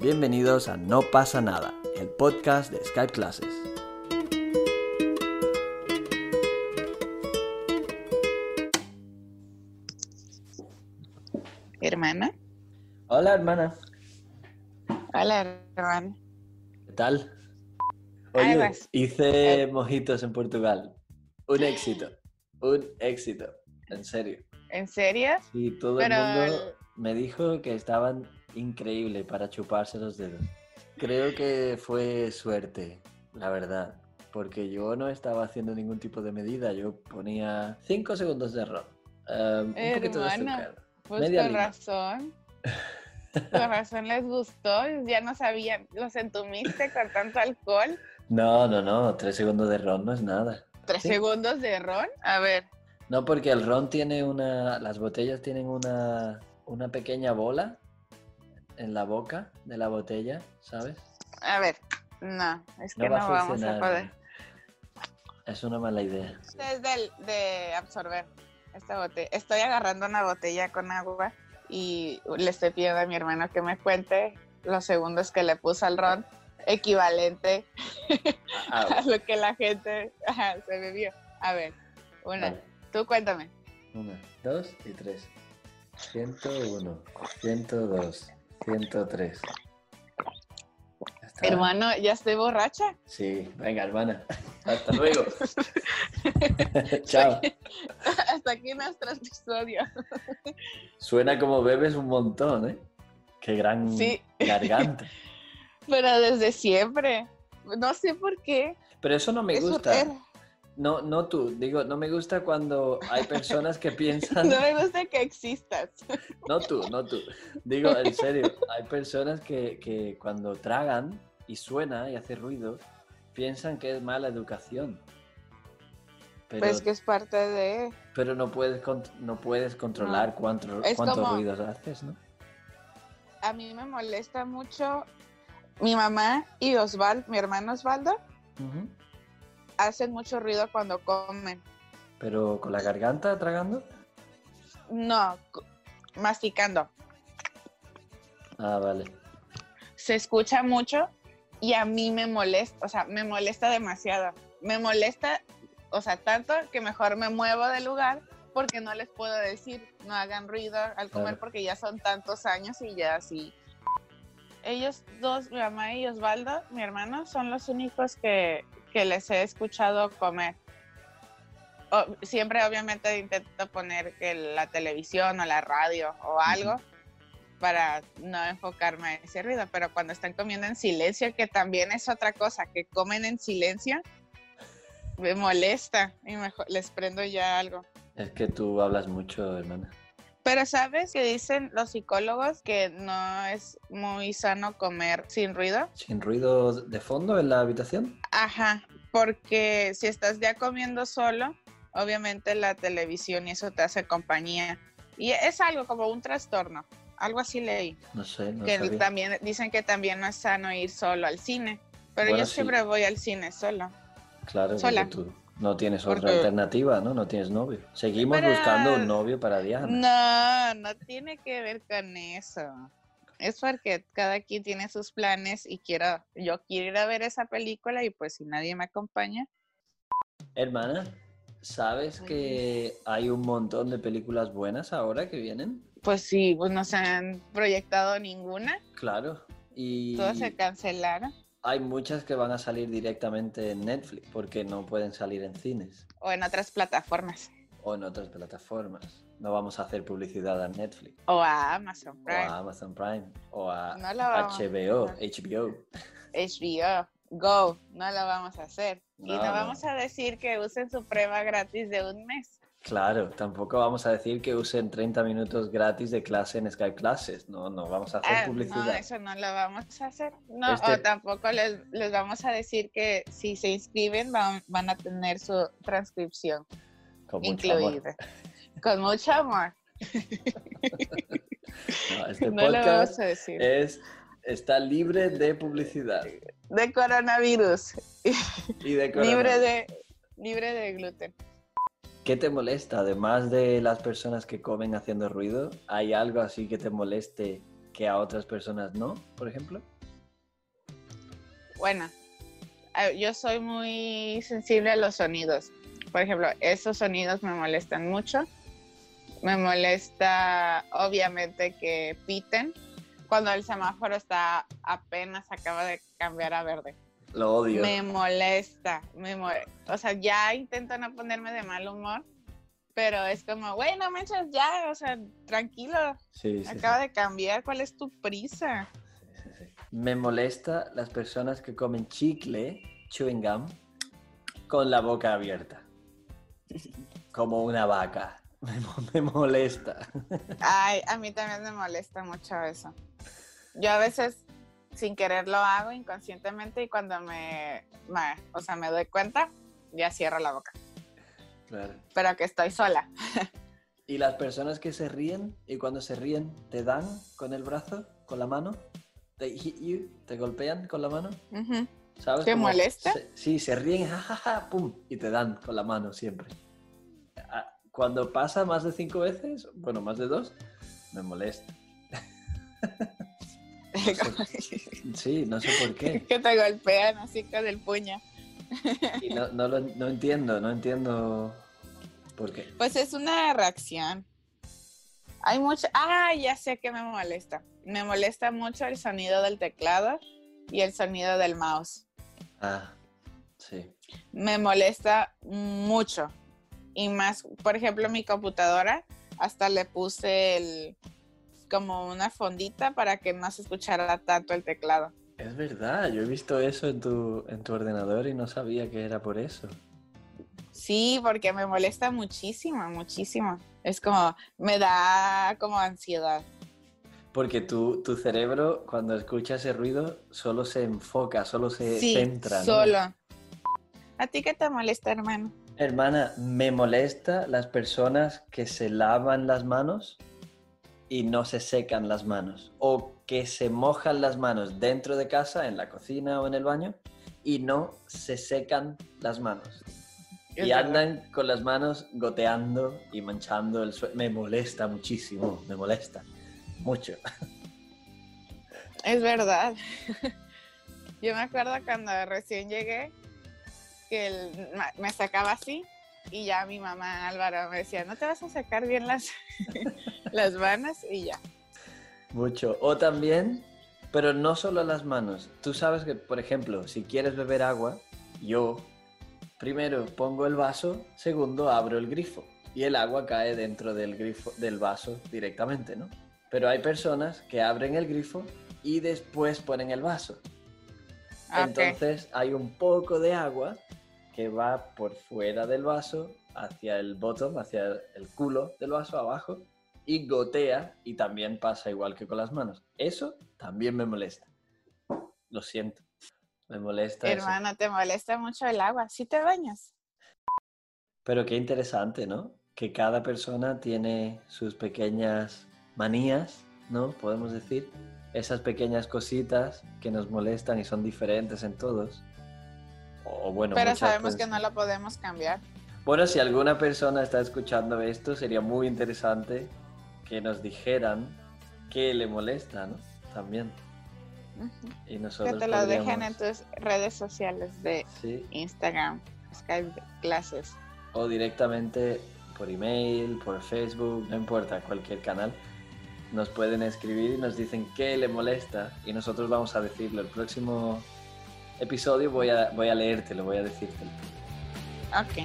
Bienvenidos a No pasa nada, el podcast de Skype Classes. Hermana. Hola hermana, Hola, hermana. ¿qué tal? Oye, hice mojitos en Portugal. Un éxito, un éxito, en serio. ¿En serio? Y todo Pero el mundo me dijo que estaban increíbles para chuparse los dedos. Creo que fue suerte, la verdad, porque yo no estaba haciendo ningún tipo de medida. Yo ponía 5 segundos de ron, um, un poquito de Hermano, azúcar. Pues Media con lima. razón. Con razón les gustó. Ya no sabían. Los entumiste con tanto alcohol. No, no, no, 3 segundos de ron no es nada. ¿Tres Sí. segundos de ron? A ver. No, porque el ron tiene una. Las botellas tienen una, una pequeña bola en la boca de la botella, ¿sabes? A ver. No, es que No no, va a vamos a poder. Es una mala idea. Este es del- de absorber esta botella. Estoy agarrando una botella con agua y le estoy pidiendo a mi hermano que me cuente los segundos que le puso al ron equivalente Ah, a lo que la gente ajá, se bebió. A ver, una. vale. Tú cuéntame. Una, dos y tres. 101, 102, 103. Ya está. Hermano, ya estoy borracha. Sí, venga, hermana. Hasta luego. Chao. Hasta aquí nuestro episodio. Suena como bebes un montón, ¿eh? Qué gran Sí. garganta. Pero desde siempre. No sé por qué. Pero eso no me gusta. era- No, no tú. Digo, no me gusta cuando hay personas que piensan. No me gusta que existas. No tú, no tú. Digo, en serio, hay personas que, que cuando tragan y suena y hace ruido, piensan que es mala educación. Pero, Pues que es parte de... pero no, puedes no puedes controlar No. cuánto- cuántos como- ruidos haces, ¿no? A mí me molesta mucho mi mamá y Osvaldo, mi hermano Osvaldo. Hacen mucho ruido cuando comen. Pero con la garganta tragando. No, masticando. Ah, vale. Se escucha mucho y a mí me molesta, o sea, me molesta demasiado. Me molesta, o sea, tanto que mejor me muevo del lugar porque no les puedo decir, no hagan ruido al comer porque ya son tantos años y ya así. Ellos dos, mi mamá y Osvaldo, mi hermano, son los únicos que, que les he escuchado comer. O- siempre obviamente intento poner que la televisión o la radio o algo para no enfocarme a ese ruido, pero cuando están comiendo en silencio, que también es otra cosa, que comen en silencio, me molesta y mejor les prendo ya algo. Es que tú hablas mucho, hermana. Pero sabes que dicen los psicólogos que no es muy sano comer sin ruido. ¿Sin ruido de fondo en la habitación? Ajá, porque si estás ya comiendo solo, obviamente la televisión y eso te hace compañía. Y es algo como un trastorno, algo así leí. No sé, no que sabía. también dicen que también no es sano ir solo al cine. Pero Bueno, yo sí. siempre voy al cine solo. Claro, sola. tú no tienes otra alternativa, ¿no? No tienes novio. Seguimos buscando un novio para Diana. No, no tiene que ver con eso. Es porque cada quien tiene sus planes y quiero, yo quiero ir a ver esa película y pues si nadie me acompaña, Hermana, ¿sabes que hay un montón de películas buenas ahora que vienen? pues sí, pues no se han proyectado ninguna, Claro. Y todas se cancelaron. Hay muchas que van a salir directamente en Netflix porque no pueden salir en cines O en otras plataformas. o en otras plataformas. No vamos a hacer publicidad a Netflix O a Amazon o Prime, a Amazon Prime o a No HBO. HBO. HBO, Go, no lo vamos a hacer. y No, no no. vamos a decir que usen su prueba gratis de un mes. Claro, tampoco vamos a decir que usen 30 minutos gratis de clase en Skype Classes. No, no vamos a hacer Ah, publicidad. no, eso no lo vamos a hacer. No, Este- o tampoco les, les vamos a decir que si se inscriben van, van a tener su transcripción Con incluida. Con mucho amor. No, este no lo vamos a decir. es, está libre de publicidad De coronavirus. y de libre coronavirus. de, libre de gluten. ¿Qué te molesta? Además de las personas que comen haciendo ruido, ¿hay algo así que te moleste que a otras personas no, por ejemplo? bueno, eh, yo soy muy sensible a los sonidos. Por ejemplo, esos sonidos me molestan mucho. Me molesta, obviamente, que piten cuando el semáforo está apenas acaba de cambiar a verde. Lo odio. Me molesta, me o sea, ya intento no ponerme de mal humor, pero es como, güey, no me echas ya, o sea, tranquilo. Sí, sí, acaba de cambiar, ¿cuál es tu prisa? Me molesta las personas que comen chicle, chewing gum, con la boca abierta. Como una vaca. Me, molesta. Ay, a mí también me molesta mucho eso. Yo a veces sin querer lo hago inconscientemente y cuando me, o sea, me doy cuenta, ya cierro la boca. Claro. Pero que estoy sola. ¿Y las personas que se ríen y cuando se ríen te dan con el brazo, con la mano? ¿Te hit you? ¿Te golpean con la mano? ¿Sabes? ¿Te molesta? sí, se ríen, jajaja, pum, y te dan con la mano siempre. Cuando pasa más de cinco veces, bueno, más de dos, me molesta. sí, no sé por qué. que te golpean así con el puño. y no, no, lo, no entiendo, no entiendo por qué. Pues es una reacción. Hay mucho. Ah, ya sé que me molesta. Me molesta mucho el sonido del teclado y el sonido del mouse. Ah, sí. Me molesta mucho. Y más, por ejemplo, mi computadora, hasta le puse el, como una fondita para que no se escuchara tanto el teclado. Es verdad, yo he visto eso en tu, en tu ordenador y no sabía que era por eso. Sí, porque me molesta muchísimo, muchísimo. Es como, me da como ansiedad. Porque tu, tu cerebro, cuando escucha ese ruido, solo se enfoca, solo se centra. ¿no? Solo. ¿A ti qué te molesta, hermano? Hermana, me molesta las personas que se lavan las manos y no se secan las manos. O que se mojan las manos dentro de casa, en la cocina o en el baño, y no se secan las manos. Y andan con las manos goteando y manchando el suelo. Me molesta muchísimo, me molesta mucho. Es verdad. Yo me acuerdo cuando recién llegué que me sacaba así y ya mi mamá Álvaro me decía, ¿no te vas a sacar bien las, las manos? Y ya. Mucho. O también, pero no solo las manos. Tú sabes que, por ejemplo, si quieres beber agua, yo primero pongo el vaso, segundo abro el grifo y el agua cae dentro del grifo del vaso directamente, ¿no? Pero hay personas que abren el grifo y después ponen el vaso. Ah, Entonces hay un poco de agua que va por fuera del vaso hacia el bottom, hacia el culo del vaso abajo y gotea y también pasa igual que con las manos. Eso también me molesta. Lo siento. Me molesta. Hermana, te molesta mucho el agua. ¿Sí te bañas? Pero qué interesante, ¿no? Que cada persona tiene sus pequeñas manías, ¿no? Podemos decir. Esas pequeñas cositas que nos molestan y son diferentes en todos. O bueno, Pero sabemos que no lo podemos cambiar. Bueno, si alguna persona está escuchando esto, sería muy interesante que nos dijeran qué le molesta, ¿no? También. y nosotros que te lo dejen en tus redes sociales de Instagram, Skype clases. O directamente por email, por Facebook, no importa, cualquier canal. Nos pueden escribir y nos dicen qué le molesta y nosotros vamos a decirlo. El próximo episodio voy a, voy a leértelo, voy a decírtelo. Ok.